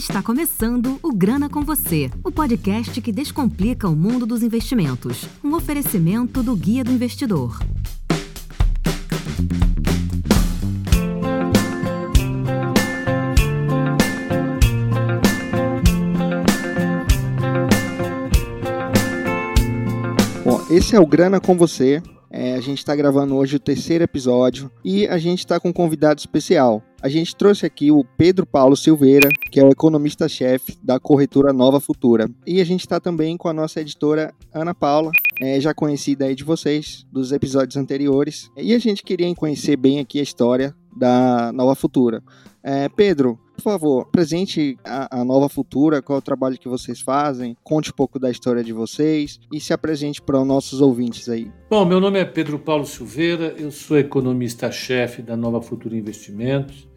Está começando o Grana com Você, o podcast que descomplica o mundo dos investimentos. Um oferecimento do Guia do Investidor. Bom, esse é o Grana com Você. É, a gente está gravando hoje o terceiro episódio e a gente está com um convidado especial. A gente trouxe aqui o Pedro Paulo Silveira, que é o economista-chefe da corretora Nova Futura. E a gente está também com a nossa editora Ana Paula, é, já conhecida aí de vocês, dos episódios anteriores. E a gente queria conhecer bem aqui a história da Nova Futura. É, Pedro, por favor, presente a, a, Nova Futura, qual é o trabalho que vocês fazem, conte um pouco da história de vocês e se apresente para os nossos ouvintes aí. Bom, meu nome é Pedro Paulo Silveira, eu sou economista-chefe da Nova Futura Investimentos.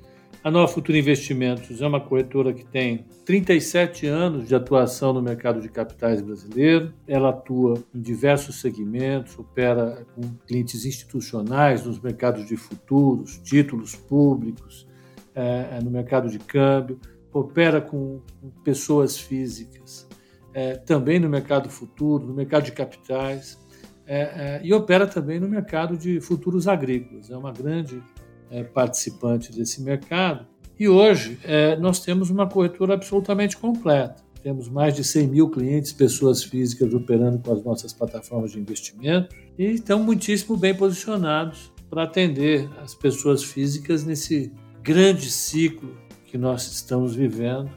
A Nova Futura Investimentos é uma corretora que tem 37 anos de atuação no mercado de capitais brasileiro. Ela atua em diversos segmentos, opera com clientes institucionais nos mercados de futuros, títulos públicos, é, no mercado de câmbio, opera com, pessoas físicas, é, também no mercado futuro, no mercado de capitais, é, e opera também no mercado de futuros agrícolas. É uma grande é, participante desse mercado. E hoje é, nós temos uma corretora absolutamente completa. Temos mais de 100 mil clientes, pessoas físicas operando com as nossas plataformas de investimento e estão muitíssimo bem posicionados para atender as pessoas físicas nesse grande ciclo que nós estamos vivendo,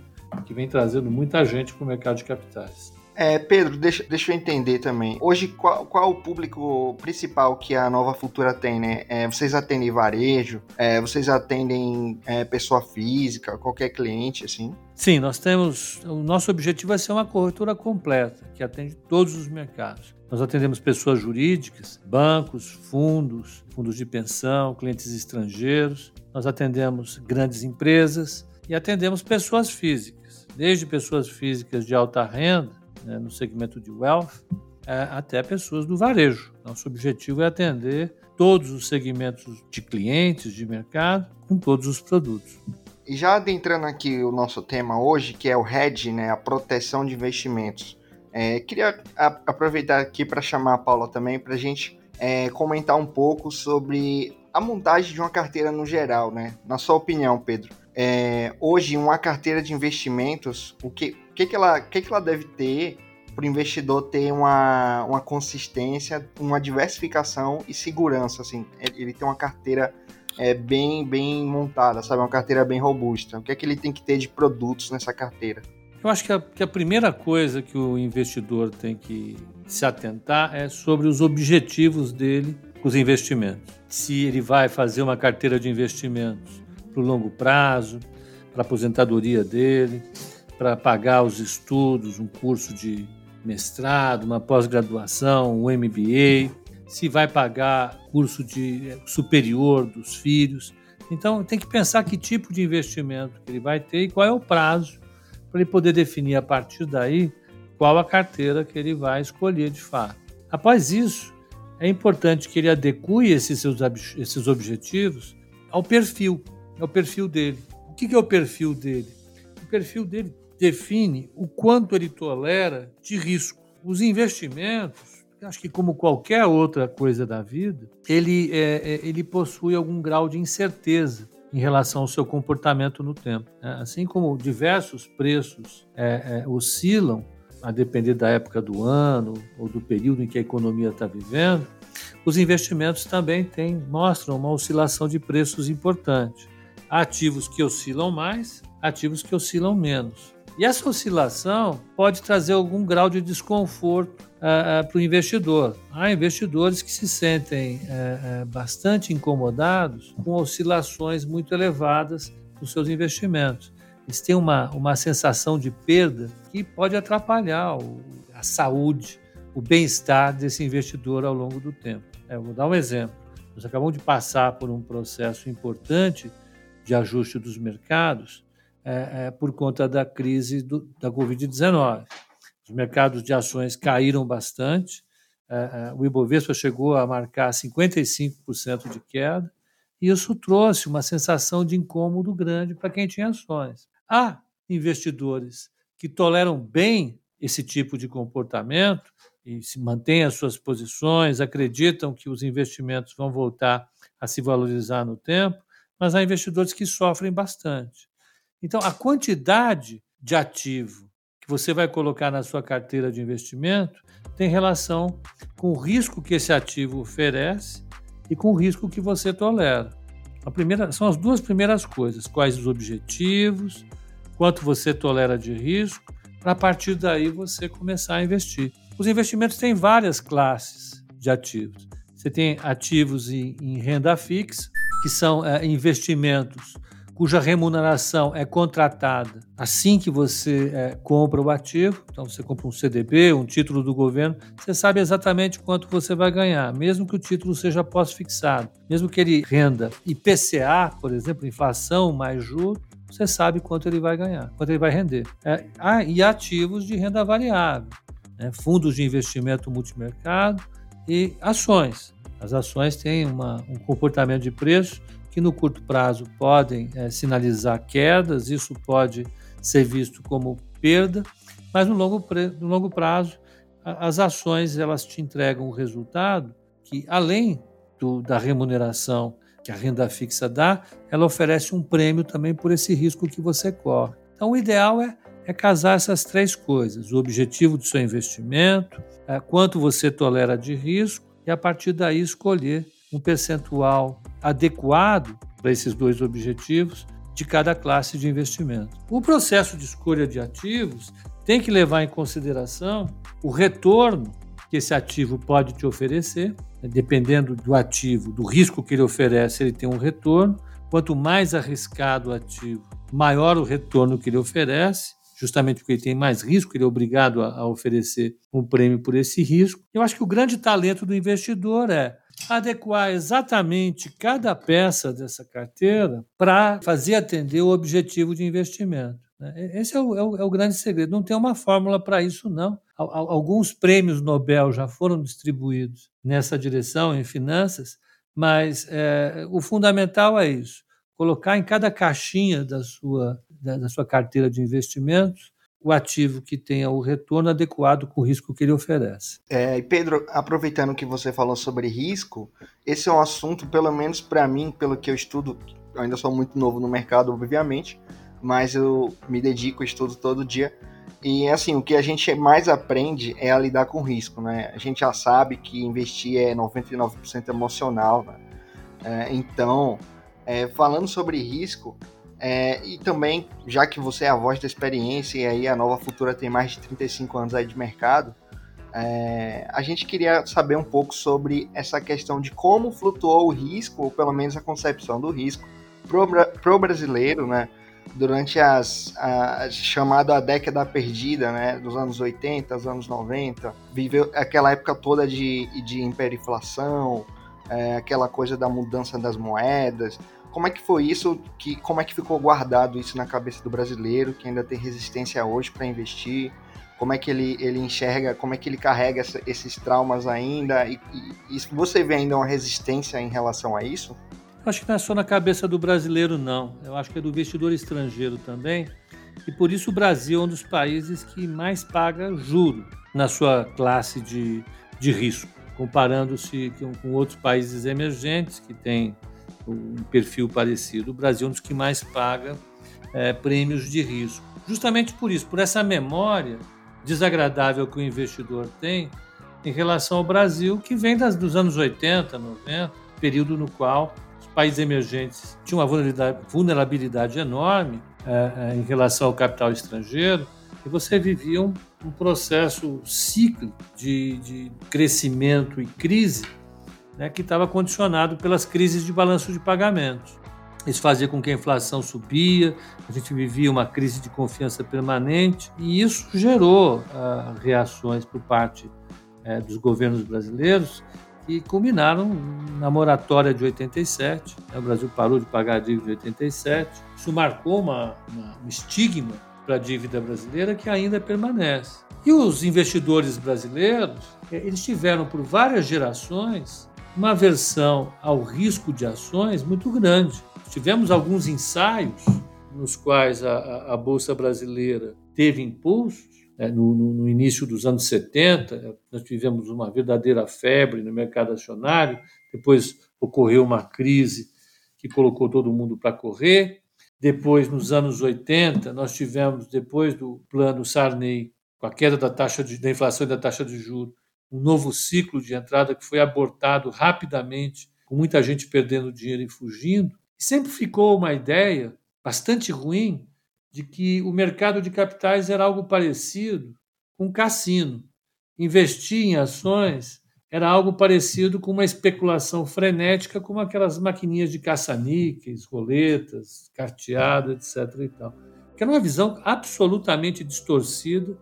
que vem trazendo muita gente para o mercado de capitais. É, Pedro, deixa, deixa eu entender também. Hoje, qual, qual o público principal que a Nova Futura tem, né? É, vocês atendem varejo? É, vocês atendem é, pessoa física, qualquer cliente, assim? Sim, nós temos. O nosso objetivo é ser uma corretora completa, que atende todos os mercados. Nós atendemos pessoas jurídicas, bancos, fundos, fundos de pensão, clientes estrangeiros. Nós atendemos grandes empresas e atendemos pessoas físicas, desde pessoas físicas de alta renda né, no segmento de wealth, é, até pessoas do varejo. Nosso objetivo é atender todos os segmentos de clientes, de mercado, com todos os produtos. E já adentrando aqui o nosso tema hoje, que é o hedge, né, a proteção de investimentos. É, queria a, aproveitar aqui para chamar a Paula também para a gente é, comentar um pouco sobre a montagem de uma carteira no geral, né? Na sua opinião, Pedro, é, hoje uma carteira de investimentos, o que, que, que, ela, que, que ela deve ter para o investidor ter uma, uma consistência, uma diversificação e segurança, assim, ele tem uma carteira é, bem, bem montada, sabe, uma carteira bem robusta. O que é que ele tem que ter de produtos nessa carteira? Eu acho que a, que a primeira coisa que o investidor tem que se atentar é sobre os objetivos dele com os investimentos. Se ele vai fazer uma carteira de investimentos para o longo prazo, para a aposentadoria dele, para pagar os estudos, um curso de mestrado, uma pós-graduação, um MBA, se vai pagar curso de eh, superior dos filhos. Então, tem que pensar que tipo de investimento que ele vai ter e qual é o prazo para ele poder definir a partir daí qual a carteira que ele vai escolher de fato. Após isso, é importante que ele adeque esses seus esses objetivos ao perfil, ao perfil dele. O que é o perfil dele? O perfil dele define o quanto ele tolera de risco. Os investimentos, acho que como qualquer outra coisa da vida, ele, é, é, ele possui algum grau de incerteza em relação ao seu comportamento no tempo. Né? Assim como diversos preços é, é, oscilam, a depender da época do ano ou do período em que a economia está vivendo, os investimentos também têm, mostram uma oscilação de preços importante. Há ativos que oscilam mais, ativos que oscilam menos. E essa oscilação pode trazer algum grau de desconforto para o investidor. Há investidores que se sentem uh, bastante incomodados com oscilações muito elevadas nos seus investimentos. Eles têm uma, uma sensação de perda que pode atrapalhar o, a saúde, o bem-estar desse investidor ao longo do tempo. É, vou dar um exemplo. Nós acabamos de passar por um processo importante de ajuste dos mercados é, é, por conta da crise do, da Covid-19. Os mercados de ações caíram bastante, é, é o Ibovespa chegou a marcar 55% de queda, e isso trouxe uma sensação de incômodo grande para quem tinha ações. Há investidores que toleram bem esse tipo de comportamento e se mantêm as suas posições, acreditam que os investimentos vão voltar a se valorizar no tempo, mas há investidores que sofrem bastante. Então, a quantidade de ativo que você vai colocar na sua carteira de investimento tem relação com o risco que esse ativo oferece e com o risco que você tolera. A primeira, são as duas primeiras coisas: quais os objetivos, quanto você tolera de risco, para a partir daí você começar a investir. Os investimentos têm várias classes de ativos. Você tem ativos em, em renda fixa, que são é, investimentos cuja remuneração é contratada assim que você é, compra o ativo. Então, você compra um CDB, um título do governo, você sabe exatamente quanto você vai ganhar, mesmo que o título seja pós-fixado, mesmo que ele renda IPCA, por exemplo, inflação mais juros, você sabe quanto ele vai ganhar, quanto ele vai render. É, ah, e ativos de renda variável, né, fundos de investimento multimercado e ações. As ações têm uma, um comportamento de preço que no curto prazo podem é, sinalizar quedas, isso pode ser visto como perda, mas no longo, no longo prazo as ações elas te entregam o resultado que, além do, da remuneração que a renda fixa dá, ela oferece um prêmio também por esse risco que você corre. Então, o ideal é, é casar essas três coisas: o objetivo do seu investimento, é, quanto você tolera de risco, e a partir daí escolher um percentual adequado para esses dois objetivos de cada classe de investimento. O processo de escolha de ativos tem que levar em consideração o retorno que esse ativo pode te oferecer, né? dependendo do ativo, do risco que ele oferece, ele tem um retorno. Quanto mais arriscado o ativo, maior o retorno que ele oferece, justamente porque ele tem mais risco, ele é obrigado a, a oferecer um prêmio por esse risco. Eu acho que o grande talento do investidor é adequar exatamente cada peça dessa carteira para fazer atender o objetivo de investimento. Né? Esse é o, é, o, é o, grande segredo. Não tem uma fórmula para isso, não. Alguns prêmios Nobel já foram distribuídos nessa direção, em finanças, mas é, o fundamental é isso: colocar em cada caixinha da sua, da, da sua carteira de investimentos o ativo que tenha o retorno adequado com o risco que ele oferece. É, Pedro, aproveitando que você falou sobre risco, esse é um assunto, pelo menos para mim, pelo que eu estudo, eu ainda sou muito novo no mercado, obviamente, mas eu me dedico, estudo todo dia. E assim, o que a gente mais aprende é a lidar com risco, né? A gente já sabe que investir é 99% emocional, né? É, então, é, falando sobre risco, é, e também, já que você é a voz da experiência e aí a Nova Futura tem mais de 35 anos aí de mercado, é, a gente queria saber um pouco sobre essa questão de como flutuou o risco, ou pelo menos a concepção do risco, para o brasileiro, né? Durante as a, chamada a década perdida, né, dos anos 80, dos anos 90, viveu aquela época toda de, de hiperinflação, é, aquela coisa da mudança das moedas, como é que foi isso? Que, como é que ficou guardado isso na cabeça do brasileiro, que ainda tem resistência hoje para investir? Como é que ele, ele enxerga, como é que ele carrega essa, esses traumas ainda? E, e, e você vê ainda uma resistência em relação a isso? Acho que não é só na cabeça do brasileiro, não. Eu acho que é do investidor estrangeiro também. E por isso o Brasil é um dos países que mais paga juro na sua classe de, de risco, comparando-se com, com outros países emergentes que têm um perfil parecido. O Brasil é um dos que mais paga é, prêmios de risco. Justamente por isso, por essa memória desagradável que o investidor tem em relação ao Brasil, que vem das, dos anos 80, 90, período no qual os países emergentes tinham uma vulnerabilidade, vulnerabilidade enorme é, é, em relação ao capital estrangeiro, e você vivia um, um processo ciclo de, de crescimento e crise né, que estava condicionado pelas crises de balanço de pagamentos. Isso fazia com que a inflação subia, a gente vivia uma crise de confiança permanente e isso gerou uh, reações por parte uh, dos governos brasileiros que culminaram na moratória de 87. Né, o Brasil parou de pagar a dívida de 87. Isso marcou uma, uma, um estigma para a dívida brasileira que ainda permanece. E os investidores brasileiros, eh, eles tiveram por várias gerações uma aversão ao risco de ações muito grande. Tivemos alguns ensaios nos quais a, a Bolsa Brasileira teve impulsos, né, no, no, início dos anos 70, nós tivemos uma verdadeira febre no mercado acionário, depois ocorreu uma crise que colocou todo mundo para correr. Depois, nos anos 80, nós tivemos, depois do plano Sarney, com a queda da taxa de, da inflação e da taxa de juros, um novo ciclo de entrada que foi abortado rapidamente, com muita gente perdendo dinheiro e fugindo. Sempre ficou uma ideia bastante ruim de que o mercado de capitais era algo parecido com um cassino. Investir em ações era algo parecido com uma especulação frenética, como aquelas maquininhas de caça-níqueis, roletas, carteadas, etc. E tal. Que era uma visão absolutamente distorcida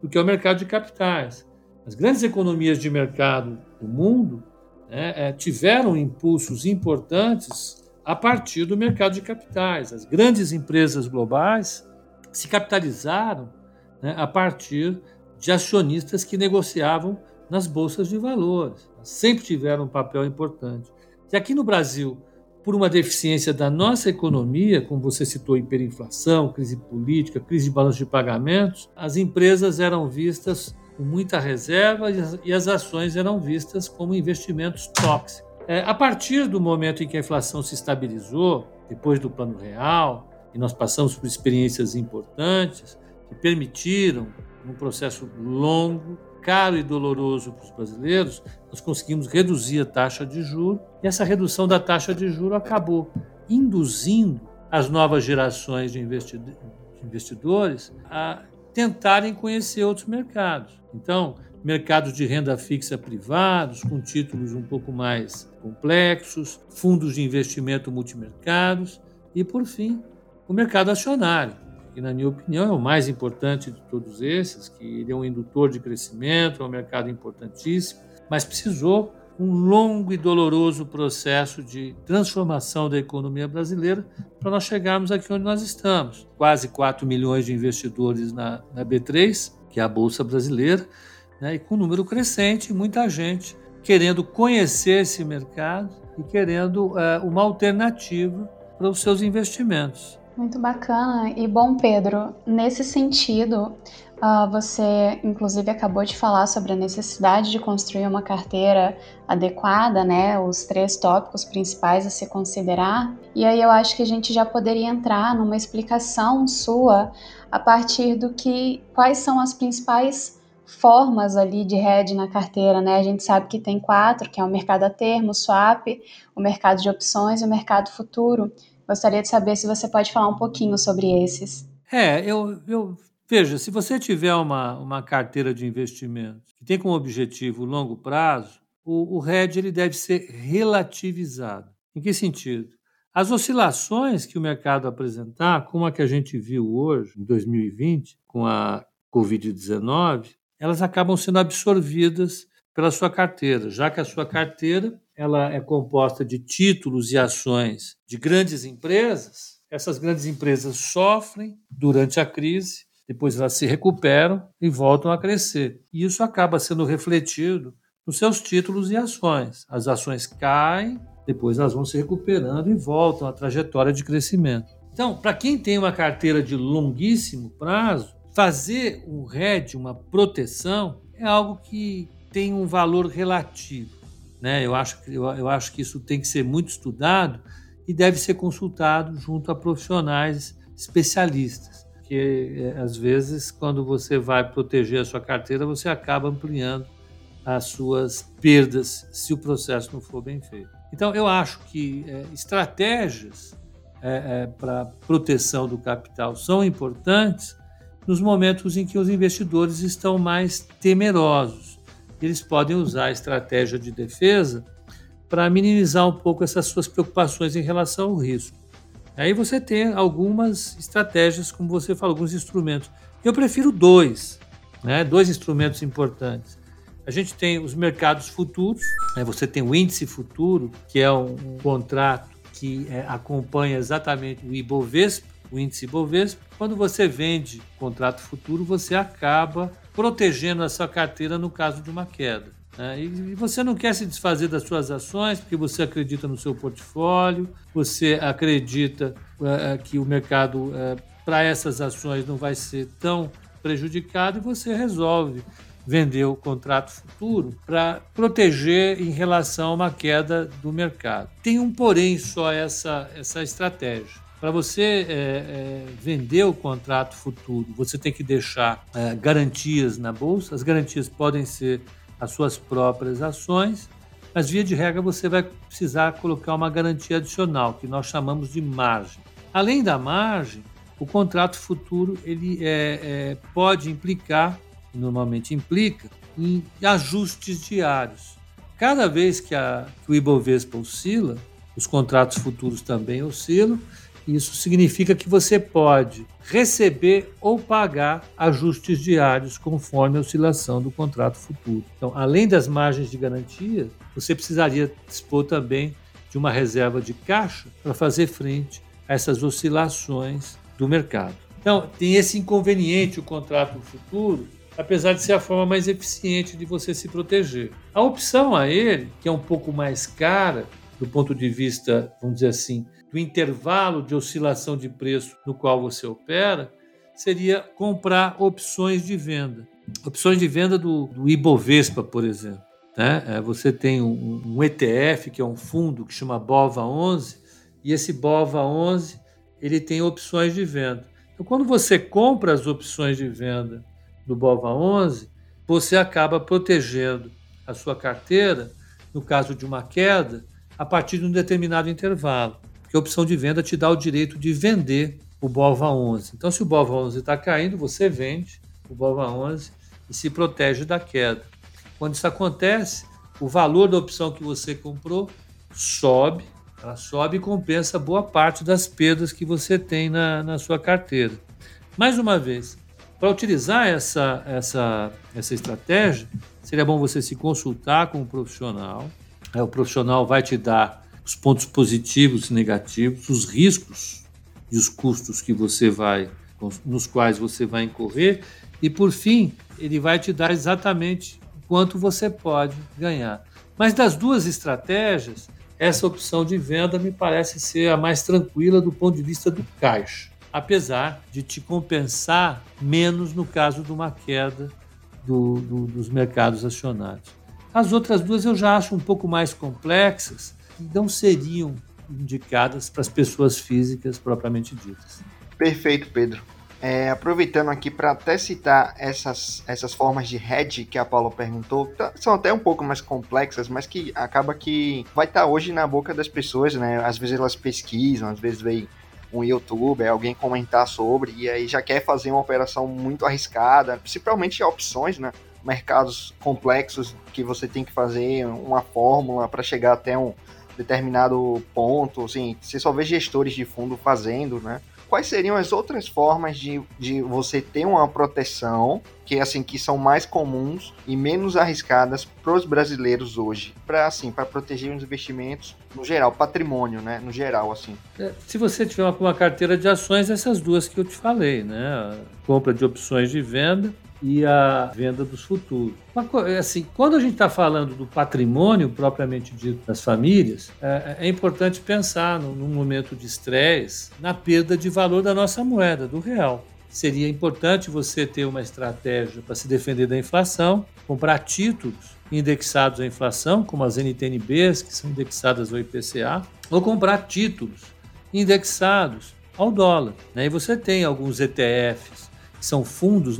do que é o mercado de capitais. As grandes economias de mercado do mundo né, é, tiveram impulsos importantes a partir do mercado de capitais. As grandes empresas globais se capitalizaram né, a partir de acionistas que negociavam nas bolsas de valores. Sempre tiveram um papel importante. E aqui no Brasil, por uma deficiência da nossa economia, como você citou, hiperinflação, crise política, crise de balanço de pagamentos, as empresas eram vistas com muita reserva e as ações eram vistas como investimentos tóxicos. É, a partir do momento em que a inflação se estabilizou, depois do Plano Real, e nós passamos por experiências importantes que permitiram, num processo longo, caro e doloroso para os brasileiros, nós conseguimos reduzir a taxa de juro e essa redução da taxa de juro acabou induzindo as novas gerações de investidores a tentarem conhecer outros mercados. Então, mercados de renda fixa privados, com títulos um pouco mais complexos, fundos de investimento multimercados e, por fim, o mercado acionário que na minha opinião é o mais importante de todos esses, que ele é um indutor de crescimento, é um mercado importantíssimo, mas precisou um longo e doloroso processo de transformação da economia brasileira para nós chegarmos aqui onde nós estamos. Quase 4 milhões de investidores na, na B3, que é a Bolsa Brasileira, né, e com um número crescente, muita gente querendo conhecer esse mercado e querendo é, uma alternativa para os seus investimentos. Muito bacana. E bom, Pedro, nesse sentido, uh, você inclusive acabou de falar sobre a necessidade de construir uma carteira adequada, né? Os três tópicos principais a se considerar. E aí eu acho que a gente já poderia entrar numa explicação sua a partir do que quais são as principais formas ali de hedge na carteira, né? A gente sabe que tem quatro, que é o mercado a termo, o swap, o mercado de opções e o mercado futuro. Gostaria de saber se você pode falar um pouquinho sobre esses. É, eu, eu veja, se você tiver uma, uma carteira de investimentos que tem como objetivo longo prazo, o, o hedge ele deve ser relativizado. Em que sentido? As oscilações que o mercado apresentar, como a que a gente viu hoje, em 2020, com a Covid-19, elas acabam sendo absorvidas pela sua carteira, já que a sua carteira ela é composta de títulos e ações de grandes empresas. Essas grandes empresas sofrem durante a crise, depois elas se recuperam e voltam a crescer. E isso acaba sendo refletido nos seus títulos e ações. As ações caem, depois elas vão se recuperando e voltam à trajetória de crescimento. Então, para quem tem uma carteira de longuíssimo prazo, fazer um hedge, uma proteção, é algo que tem um valor relativo. Né? Eu, acho, eu, eu acho que isso tem que ser muito estudado e deve ser consultado junto a profissionais especialistas. Porque, é, às vezes, quando você vai proteger a sua carteira, você acaba ampliando as suas perdas se o processo não for bem feito. Então, eu acho que é, estratégias é, é, para proteção do capital são importantes nos momentos em que os investidores estão mais temerosos eles podem usar a estratégia de defesa para minimizar um pouco essas suas preocupações em relação ao risco. Aí você tem algumas estratégias, como você falou, alguns instrumentos. Eu prefiro dois, né? dois instrumentos importantes. A gente tem os mercados futuros, né? você tem o índice futuro, que é um, um contrato que é, acompanha exatamente o Ibovespa, o índice Ibovespa. Quando você vende contrato futuro, você acaba protegendo a sua carteira no caso de uma queda. Né? E você não quer se desfazer das suas ações porque você acredita no seu portfólio, você acredita uh, que o mercado uh, para essas ações não vai ser tão prejudicado e você resolve vender o contrato futuro para proteger em relação a uma queda do mercado. Tem um porém só essa, essa estratégia. Para você é, é, vender o contrato futuro, você tem que deixar é, garantias na bolsa. As garantias podem ser as suas próprias ações, mas via de regra você vai precisar colocar uma garantia adicional, que nós chamamos de margem. Além da margem, o contrato futuro ele é, é, pode implicar, normalmente implica, em ajustes diários. Cada vez que, a, que o Ibovespa oscila, os contratos futuros também oscilam, isso significa que você pode receber ou pagar ajustes diários conforme a oscilação do contrato futuro. Então, além das margens de garantia, você precisaria dispor também de uma reserva de caixa para fazer frente a essas oscilações do mercado. Então, tem esse inconveniente o contrato futuro, apesar de ser a forma mais eficiente de você se proteger. A opção a ele, que é um pouco mais cara do ponto de vista, vamos dizer assim, do intervalo de oscilação de preço no qual você opera, seria comprar opções de venda. Opções de venda do, do Ibovespa, por exemplo. Né? É, você tem um, um, ETF, que é um fundo que chama BOVA11, e esse BOVA11 ele tem opções de venda. Então, quando você compra as opções de venda do BOVA11, você acaba protegendo a sua carteira, no caso de uma queda, a partir de um determinado intervalo. Porque a opção de venda te dá o direito de vender o BOVA11. Então, se o BOVA11 está caindo, você vende o BOVA11 e se protege da queda. Quando isso acontece, o valor da opção que você comprou sobe ela sobe e compensa boa parte das perdas que você tem na, na sua carteira. Mais uma vez, para utilizar essa, essa, essa estratégia, seria bom você se consultar com um profissional. O profissional vai te dar os pontos positivos e negativos, os riscos e os custos que você vai, nos quais você vai incorrer, e por fim, ele vai te dar exatamente quanto você pode ganhar. Mas das duas estratégias, essa opção de venda me parece ser a mais tranquila do ponto de vista do caixa, apesar de te compensar menos no caso de uma queda do, do, dos mercados acionários. As outras duas eu já acho um pouco mais complexas não seriam indicadas para as pessoas físicas propriamente ditas. Perfeito, Pedro. É, aproveitando aqui para até citar essas, essas formas de hedge que a Paula perguntou, tá, são até um pouco mais complexas, mas que acaba que vai estar tá hoje na boca das pessoas, né? Às vezes elas pesquisam, às vezes vem um youtuber, alguém comentar sobre, e aí já quer fazer uma operação muito arriscada, principalmente opções, né? Mercados complexos que você tem que fazer uma fórmula para chegar até um determinado ponto, assim, você só vê gestores de fundo fazendo, né? quais seriam as outras formas de, de você ter uma proteção que assim que são mais comuns e menos arriscadas para os brasileiros hoje, para assim, para proteger os investimentos no geral, patrimônio, né, no geral assim. É, se você tiver uma, uma carteira de ações, essas duas que eu te falei, né, compra de opções de venda e a venda dos futuros. Assim, quando a gente está falando do patrimônio propriamente dito das famílias, é, é importante pensar no, num momento de estresse na perda de valor da nossa moeda, do real. Seria importante você ter uma estratégia para se defender da inflação, comprar títulos indexados à inflação, como as NTNBs, que são indexadas ao IPCA, ou comprar títulos indexados ao dólar. Né? E você tem alguns ETFs são fundos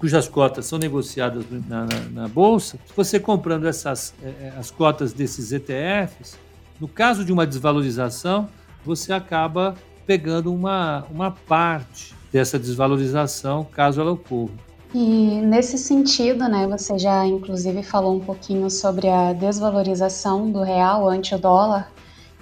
cujas cotas são negociadas na, na, na, bolsa, você comprando essas é, é, as cotas desses ETFs, no caso de uma desvalorização, você acaba pegando uma, uma parte dessa desvalorização, caso ela ocorra. E nesse sentido, né, você já inclusive falou um pouquinho sobre a desvalorização do real ante o dólar.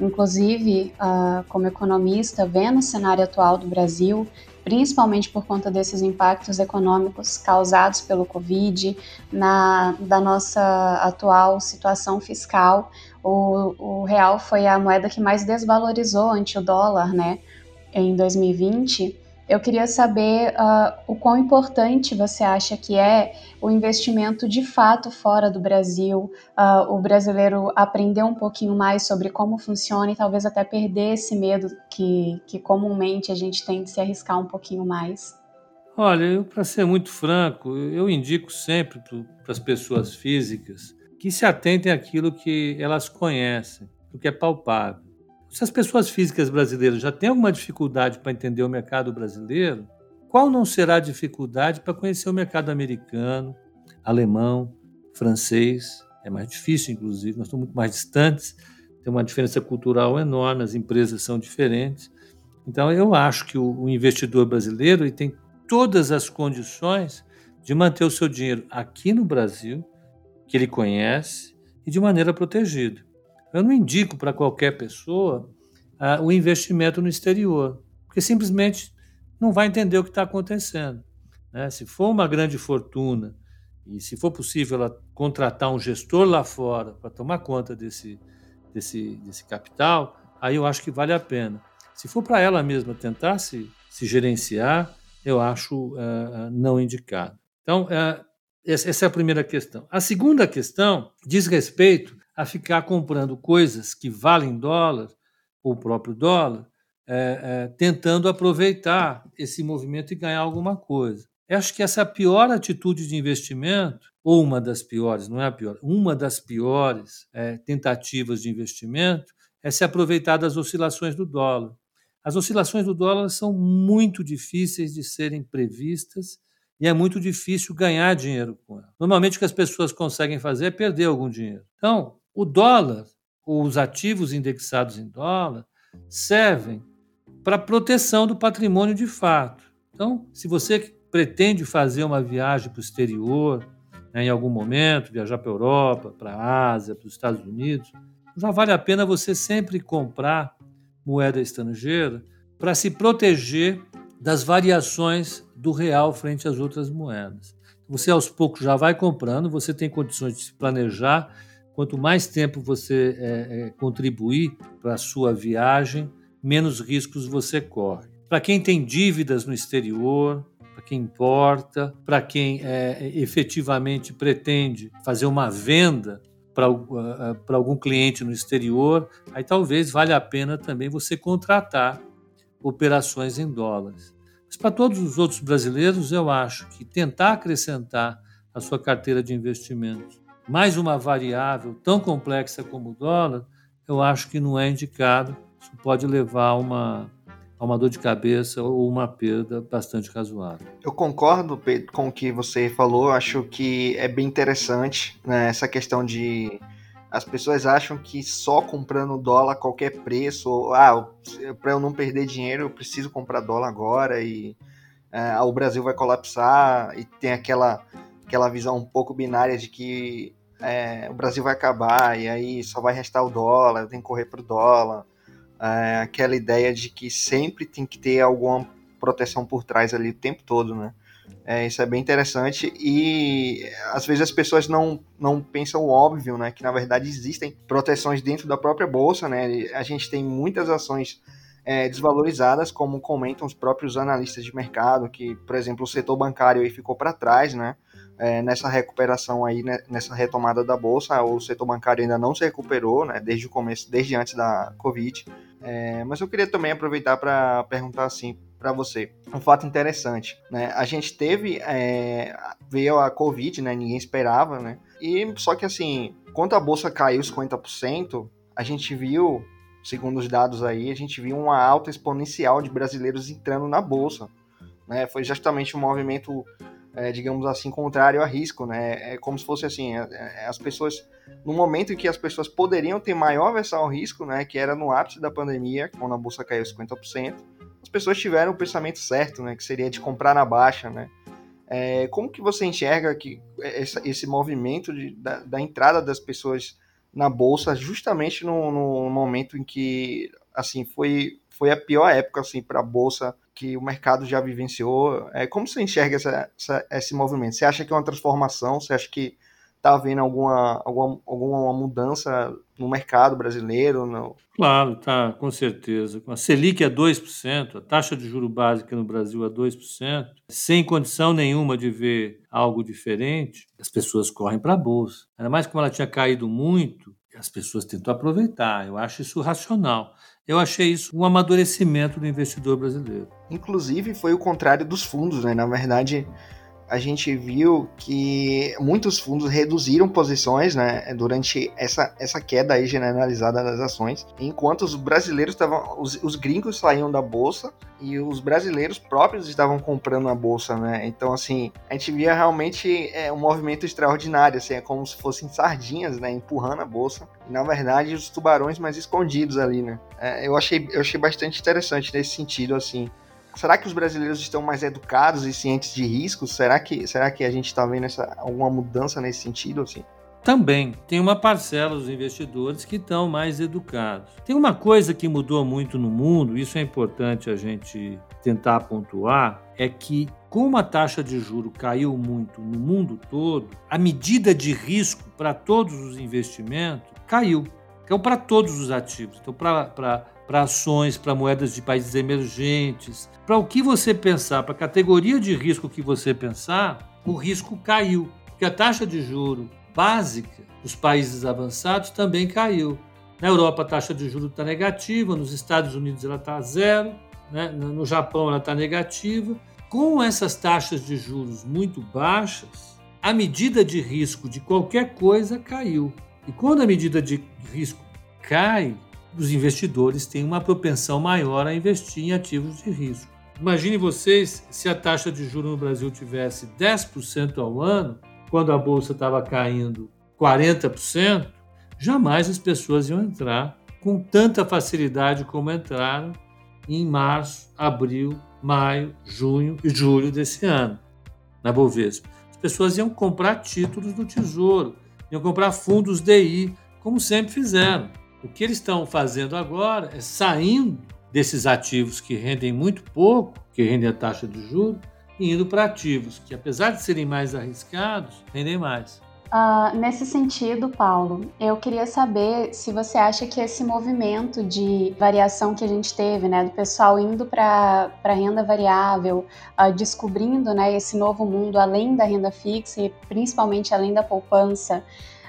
Inclusive, uh, como economista, vendo o cenário atual do Brasil principalmente por conta desses impactos econômicos causados pelo Covid, na, da nossa atual situação fiscal. O, o real foi a moeda que mais desvalorizou ante o dólar, né, em 2020. Eu queria saber uh, o quão importante você acha que é o investimento de fato fora do Brasil, uh, o brasileiro aprender um pouquinho mais sobre como funciona e talvez até perder esse medo que, que comumente a gente tem de se arriscar um pouquinho mais. Olha, para ser muito franco, eu indico sempre para as pessoas físicas que se atentem àquilo que elas conhecem, o que é palpável. Se as pessoas físicas brasileiras já têm alguma dificuldade para entender o mercado brasileiro, qual não será a dificuldade para conhecer o mercado americano, alemão, francês? É mais difícil, inclusive, nós estamos muito mais distantes, tem uma diferença cultural enorme, as empresas são diferentes. Então, eu acho que o investidor brasileiro tem todas as condições de manter o seu dinheiro aqui no Brasil, que ele conhece, e de maneira protegida. Eu não indico para qualquer pessoa uh, o investimento no exterior, porque simplesmente não vai entender o que está acontecendo. Né? Se for uma grande fortuna e se for possível ela contratar um gestor lá fora para tomar conta desse, desse, desse capital, aí eu acho que vale a pena. Se for para ela mesma tentar se, se gerenciar, eu acho uh, não indicado. Então, uh, essa é a primeira questão. A segunda questão diz respeito a ficar comprando coisas que valem dólar, ou o próprio dólar, é, é, tentando aproveitar esse movimento e ganhar alguma coisa. Eu acho que essa é pior atitude de investimento, ou uma das piores, não é a pior, uma das piores é, tentativas de investimento é se aproveitar das oscilações do dólar. As oscilações do dólar são muito difíceis de serem previstas e é muito difícil ganhar dinheiro com ela. Normalmente o que as pessoas conseguem fazer é perder algum dinheiro. Então, o dólar, os ativos indexados em dólar, servem para proteção do patrimônio de fato. Então, se você pretende fazer uma viagem para o exterior, né, em algum momento, viajar para a Europa, para a Ásia, para os Estados Unidos, já vale a pena você sempre comprar moeda estrangeira para se proteger das variações do real frente às outras moedas. Você aos poucos já vai comprando, você tem condições de se planejar. Quanto mais tempo você é, é, contribuir para a sua viagem, menos riscos você corre. Para quem tem dívidas no exterior, para quem importa, para quem é, efetivamente pretende fazer uma venda para uh, algum cliente no exterior, aí talvez valha a pena também você contratar operações em dólares. Mas para todos os outros brasileiros, eu acho que tentar acrescentar à sua carteira de investimentos mais uma variável tão complexa como o dólar, eu acho que não é indicado. Isso pode levar a uma, a uma dor de cabeça ou uma perda bastante razoável. Eu concordo, Pedro, com o que você falou. Acho que é bem interessante né, essa questão de as pessoas acham que só comprando dólar a qualquer preço, ou, ah, para eu não perder dinheiro, eu preciso comprar dólar agora e é, o Brasil vai colapsar e tem aquela aquela visão um pouco binária de que é, o Brasil vai acabar e aí só vai restar o dólar, tem que correr para o dólar é, aquela ideia de que sempre tem que ter alguma proteção por trás ali o tempo todo, né? É, isso é bem interessante e às vezes as pessoas não, não pensam o óbvio, né? Que na verdade existem proteções dentro da própria bolsa, né? A gente tem muitas ações é, desvalorizadas, como comentam os próprios analistas de mercado, que, por exemplo, o setor bancário aí ficou para trás, né? É, nessa recuperação aí, né, nessa retomada da bolsa, o setor bancário ainda não se recuperou, né, desde o começo, desde antes da Covid. É, mas eu queria também aproveitar para perguntar assim para você um fato interessante, né? A gente teve é, veio a Covid, né? Ninguém esperava, né? E só que assim, quando a bolsa caiu 50%, a gente viu, segundo os dados aí, a gente viu uma alta exponencial de brasileiros entrando na bolsa, né? Foi justamente um movimento é, digamos assim, contrário a risco, né? É como se fosse assim, é, é, as pessoas, no momento em que as pessoas poderiam ter maior aversão ao risco, né? Que era no ápice da pandemia, quando a bolsa caiu 50%, as pessoas tiveram o pensamento certo, né? Que seria de comprar na baixa, né? É, como que você enxerga que esse, esse movimento de, da, da, entrada das pessoas na bolsa justamente no, no momento em que assim foi foi a pior época assim para a bolsa que o mercado já vivenciou. É, como você enxerga essa, essa, esse movimento? Você acha que é uma transformação? Você acha que está havendo alguma, alguma, alguma mudança no mercado brasileiro? No... Claro, tá, com certeza. A Selic é 2%, a taxa de juro básica no Brasil é 2%, sem condição nenhuma de ver algo diferente, as pessoas correm para a bolsa. Ainda mais como ela tinha caído muito, as pessoas tentam aproveitar. Eu acho isso racional. Eu achei isso um amadurecimento do investidor brasileiro. Inclusive, foi o contrário dos fundos, né? Na verdade, a gente viu que muitos fundos reduziram posições né, durante essa, essa queda aí generalizada das ações, enquanto os brasileiros estavam, os, os gringos saíam da bolsa e os brasileiros próprios estavam comprando a bolsa, né? Então, assim, a gente via realmente é, um movimento extraordinário, assim, é como se fossem sardinhas, né, empurrando a bolsa. E, na verdade, os tubarões mais escondidos ali, né? É, eu, achei, eu achei bastante interessante nesse sentido, assim. Será que os brasileiros estão mais educados e cientes de riscos? Será que, será que a gente está vendo essa, alguma mudança nesse sentido? Assim? Também tem uma parcela dos investidores que estão mais educados. Tem uma coisa que mudou muito no mundo, isso é importante a gente tentar pontuar, é que como a taxa de juro caiu muito no mundo todo, a medida de risco para todos os investimentos caiu. Caiu para todos os ativos. Então, para para ações, para moedas de países emergentes, para o que você pensar, para a categoria de risco que você pensar, o risco caiu. Porque a taxa de juro básica dos países avançados também caiu. Na Europa a taxa de juros está negativa, nos Estados Unidos ela está zero, né? no Japão ela está negativa. Com essas taxas de juros muito baixas, a medida de risco de qualquer coisa caiu. E quando a medida de risco cai, os investidores têm uma propensão maior a investir em ativos de risco. Imagine vocês se a taxa de juros no Brasil tivesse 10% ao ano, quando a bolsa estava caindo 40%, jamais as pessoas iam entrar com tanta facilidade como entraram em março, abril, maio, junho e julho desse ano, na Bovespa. As pessoas iam comprar títulos do Tesouro, iam comprar fundos DI, como sempre fizeram. O que eles estão fazendo agora é saindo desses ativos que rendem muito pouco, que rendem a taxa de juros, e indo para ativos que, apesar de serem mais arriscados, rendem mais. Uh, nesse sentido, Paulo, eu queria saber se você acha que esse movimento de variação que a gente teve, né, do pessoal indo para renda variável, uh, descobrindo né, esse novo mundo além da renda fixa e principalmente além da poupança,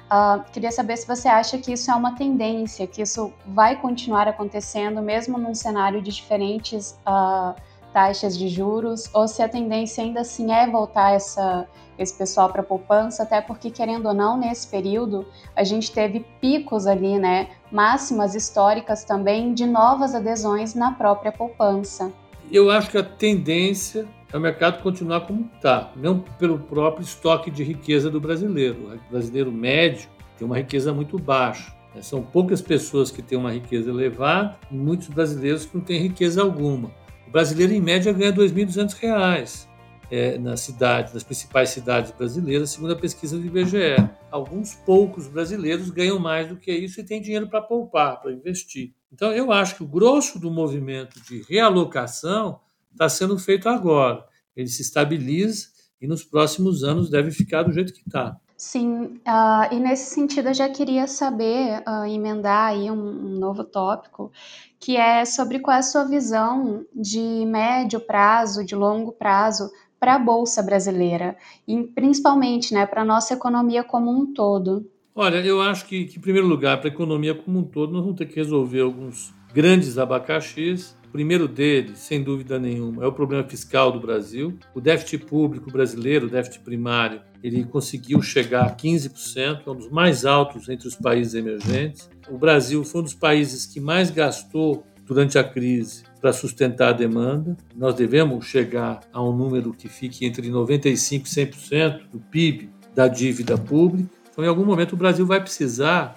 Uh, queria saber se você acha que isso é uma tendência, que isso vai continuar acontecendo mesmo num cenário de diferentes uh, taxas de juros, ou se a tendência ainda assim é voltar essa, esse pessoal para a poupança, até porque, querendo ou não, nesse período a gente teve picos ali, né, máximas históricas também de novas adesões na própria poupança. Eu acho que a tendência é o mercado continuar como está, não pelo próprio estoque de riqueza do brasileiro. O brasileiro médio tem uma riqueza muito baixa. Né? São poucas pessoas que têm uma riqueza elevada e muitos brasileiros que não têm riqueza alguma. O brasileiro, em média, ganha R$ 2.200 é, nas cidades, nas principais cidades brasileiras, segundo a pesquisa do IBGE. Alguns poucos brasileiros ganham mais do que isso e têm dinheiro para poupar, para investir. Então, eu acho que o grosso do movimento de realocação está sendo feito agora. Ele se estabiliza e nos próximos anos deve ficar do jeito que está. Sim, uh, e nesse sentido eu já queria saber, uh, emendar aí um, um, novo tópico, que é sobre qual é a sua visão de médio prazo, de longo prazo para a Bolsa brasileira, e principalmente né, para a nossa economia como um todo. Olha, eu acho que, que em primeiro lugar, para a economia como um todo, nós vamos ter que resolver alguns grandes abacaxis primeiro deles, sem dúvida nenhuma, é o problema fiscal do Brasil. O déficit público brasileiro, o déficit primário, ele conseguiu chegar a 15%, é um dos mais altos entre os países emergentes. O Brasil foi um dos países que mais gastou durante a crise para sustentar a demanda. Nós devemos chegar a um número que fique entre 95% e 100% do PIB da dívida pública. Então, em algum momento, o Brasil vai precisar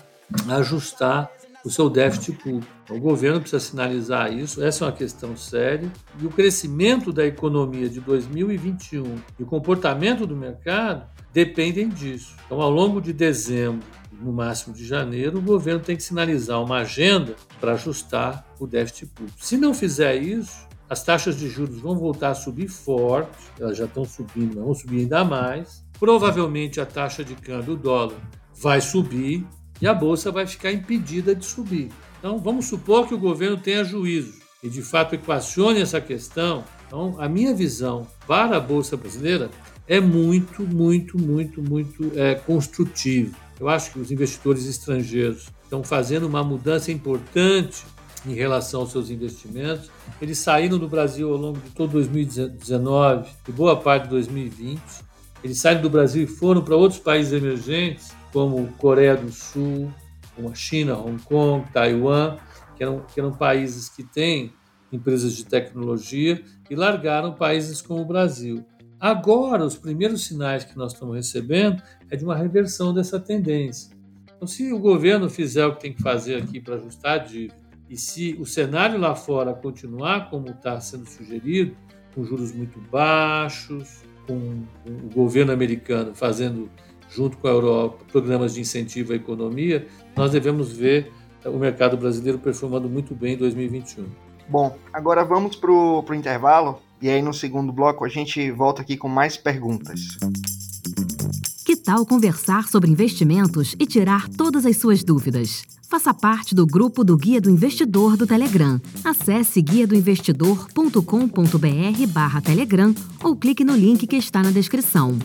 ajustar o seu déficit público. O governo precisa sinalizar isso, essa é uma questão séria. E o crescimento da economia de 2021 e o comportamento do mercado dependem disso. Então, ao longo de dezembro, no máximo de janeiro, o governo tem que sinalizar uma agenda para ajustar o déficit público. Se não fizer isso, as taxas de juros vão voltar a subir forte, elas já estão subindo, mas vão subir ainda mais. provavelmente a taxa de câmbio, o dólar, vai subir e a bolsa vai ficar impedida de subir. Então, vamos supor que o governo tenha juízo e de fato equacione essa questão. Então, a minha visão para a bolsa brasileira é muito, muito, muito, muito é, construtivo. Eu acho que os investidores estrangeiros estão fazendo uma mudança importante em relação aos seus investimentos. Eles saíram do Brasil ao longo de todo 2019 e boa parte de 2020. Eles saíram do Brasil e foram para outros países emergentes, como Coreia do Sul, como a China, Hong Kong, Taiwan, que eram, que eram países que têm empresas de tecnologia e largaram países como o Brasil. Agora, os primeiros sinais que nós estamos recebendo é de uma reversão dessa tendência. Então, se o governo fizer o que tem que fazer aqui para ajustar a dívida, e se o cenário lá fora continuar como está sendo sugerido, com juros muito baixos, com o governo americano fazendo, junto com a Europa, programas de incentivo à economia, nós devemos ver o mercado brasileiro performando muito bem em 2021. Bom, agora vamos para o intervalo e aí no segundo bloco a gente volta aqui com mais perguntas. Que tal conversar sobre investimentos e tirar todas as suas dúvidas? Faça parte do grupo do Guia do Investidor do Telegram. Acesse guiadoinvestidor.com.br barra Telegram ou clique no link que está na descrição.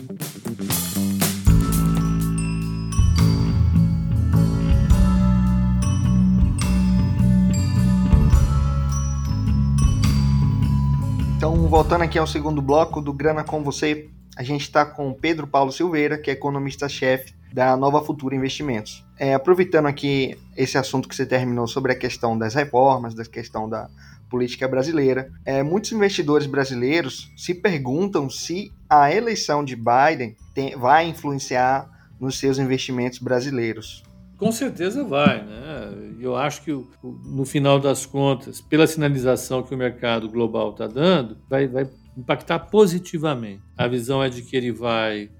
Então, voltando aqui ao segundo bloco do Grana com Você, a gente está com Pedro Paulo Silveira, que é economista-chefe da Nova Futura Investimentos. É, aproveitando aqui esse assunto que você terminou sobre a questão das reformas, da questão da política brasileira, é, muitos investidores brasileiros se perguntam se a eleição de Biden tem, vai influenciar nos seus investimentos brasileiros. Com certeza vai, né? Eu acho que no final das contas, pela sinalização que o mercado global está dando, vai, vai impactar positivamente. A visão é de que ele vai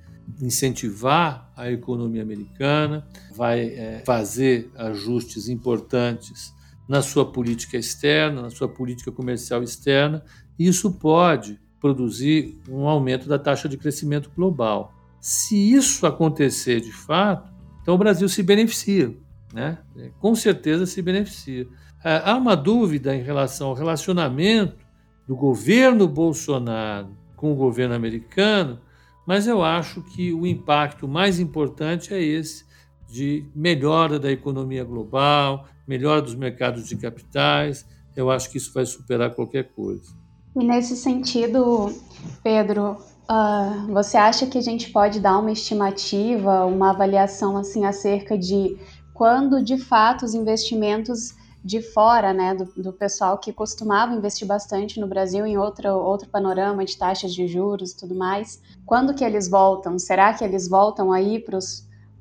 incentivar a economia americana, vai é, fazer ajustes importantes na sua política externa, na sua política comercial externa, e isso pode produzir um aumento da taxa de crescimento global. Se isso acontecer de fato, então o Brasil se beneficia, né? com certeza se beneficia. É, há uma dúvida em relação ao relacionamento do governo Bolsonaro com o governo americano, mas eu acho que o impacto mais importante é esse de melhora da economia global, melhora dos mercados de capitais. Eu acho que isso vai superar qualquer coisa. E nesse sentido, Pedro, Uh, você acha que a gente pode dar uma estimativa, uma avaliação assim acerca de quando de fato os investimentos de fora, né, do, do, pessoal que costumava investir bastante no Brasil em outro, outro panorama de taxas de juros e tudo mais, quando que eles voltam? Será que eles voltam aí para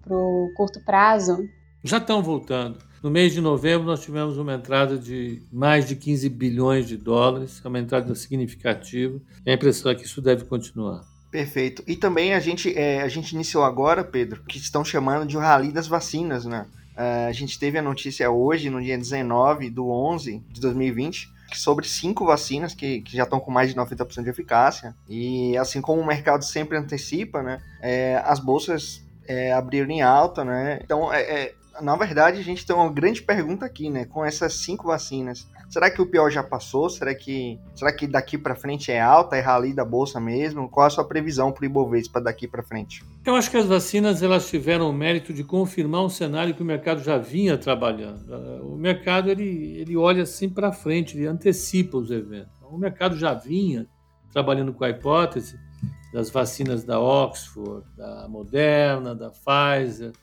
o curto prazo? Já estão voltando. No mês de novembro, nós tivemos uma entrada de mais de 15 bilhões de dólares, é uma entrada significativa. a impressão é que isso deve continuar. Perfeito. E também a gente, é, a gente iniciou agora, Pedro, que estão chamando de o rally das vacinas, né? Uh, a gente teve a notícia hoje, no dia 19 do 11 de 2020, sobre cinco vacinas que, que já estão com mais de 90% de eficácia. E assim como o mercado sempre antecipa, né, é, as bolsas é, abriram em alta, né? Então, é, é na verdade, a gente tem uma grande pergunta aqui, né? Com essas cinco vacinas, será que o pior já passou? Será que, será que daqui para frente é alta, é rally da bolsa mesmo? Qual a sua previsão para o Ibovespa daqui para frente? Eu acho que as vacinas elas tiveram o mérito de confirmar um cenário que o mercado já vinha trabalhando. O mercado ele, ele olha assim para frente, ele antecipa os eventos. O mercado já vinha trabalhando com a hipótese das vacinas da Oxford, da Moderna, da Pfizer,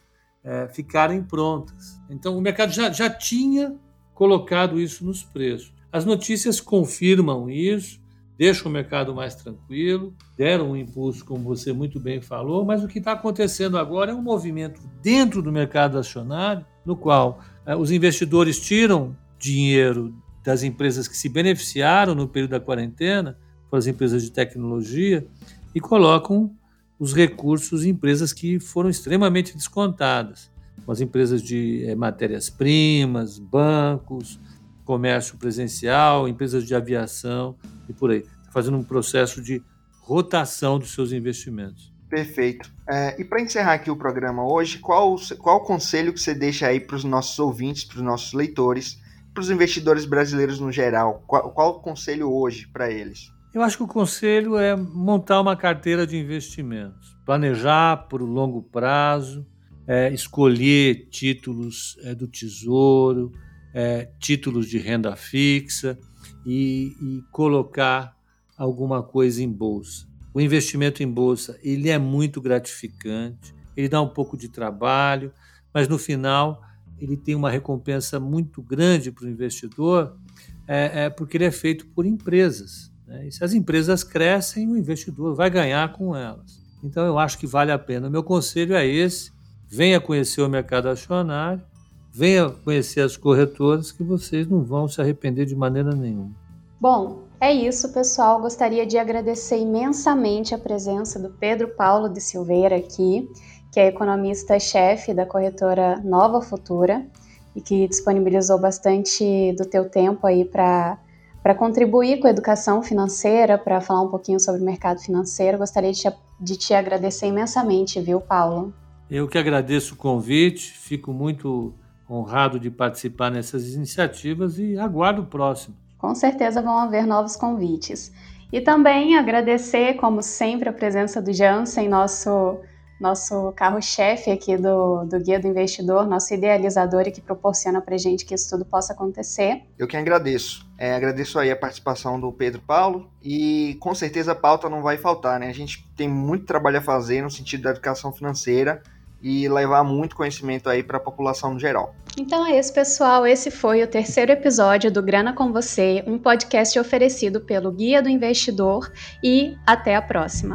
é, ficarem prontas. Então, o mercado já, já tinha colocado isso nos preços. As notícias confirmam isso, deixam o mercado mais tranquilo, deram um impulso, como você muito bem falou, mas o que está acontecendo agora é um movimento dentro do mercado acionário, no qual é, os investidores tiram dinheiro das empresas que se beneficiaram no período da quarentena, foram as empresas de tecnologia, e colocam os recursos em empresas que foram extremamente descontadas, como as empresas de é, matérias-primas, bancos, comércio presencial, empresas de aviação e por aí. Está fazendo um processo de rotação dos seus investimentos. Perfeito. É, e para encerrar aqui o programa hoje, qual, qual o conselho que você deixa aí para os nossos ouvintes, para os nossos leitores, para os investidores brasileiros no geral? Qual, qual o conselho hoje para eles? Eu acho que o conselho é montar uma carteira de investimentos, planejar por longo prazo, é, escolher títulos é, do tesouro, é, títulos de renda fixa e, e colocar alguma coisa em bolsa. O investimento em bolsa ele é muito gratificante, ele dá um pouco de trabalho, mas no final ele tem uma recompensa muito grande para o investidor, é, é, porque ele é feito por empresas. Né? E se as empresas crescem, o investidor vai ganhar com elas. Então eu acho que vale a pena. Meu conselho é esse: venha conhecer o mercado acionário, venha conhecer as corretoras, que vocês não vão se arrepender de maneira nenhuma. Bom, é isso, pessoal. Gostaria de agradecer imensamente a presença do Pedro Paulo de Silveira aqui, que é economista-chefe da corretora Nova Futura e que disponibilizou bastante do teu tempo aí para para contribuir com a educação financeira, para falar um pouquinho sobre o mercado financeiro. Gostaria de te, de te agradecer imensamente, viu, Paulo? Eu que agradeço o convite, fico muito honrado de participar nessas iniciativas e aguardo o próximo com certeza vão haver novos convites. E também agradecer, como sempre, a presença do Jansen, nosso, nosso carro-chefe aqui do, do Guia do Investidor, nosso idealizador e que proporciona para gente que isso tudo possa acontecer. Eu que agradeço. É, agradeço aí a participação do Pedro Paulo e com certeza a pauta não vai faltar, né? A gente tem muito trabalho a fazer no sentido da educação financeira e levar muito conhecimento aí para a população no geral. Então é isso, pessoal. Esse foi o terceiro episódio do Grana com Você, um podcast oferecido pelo Guia do Investidor e até a próxima.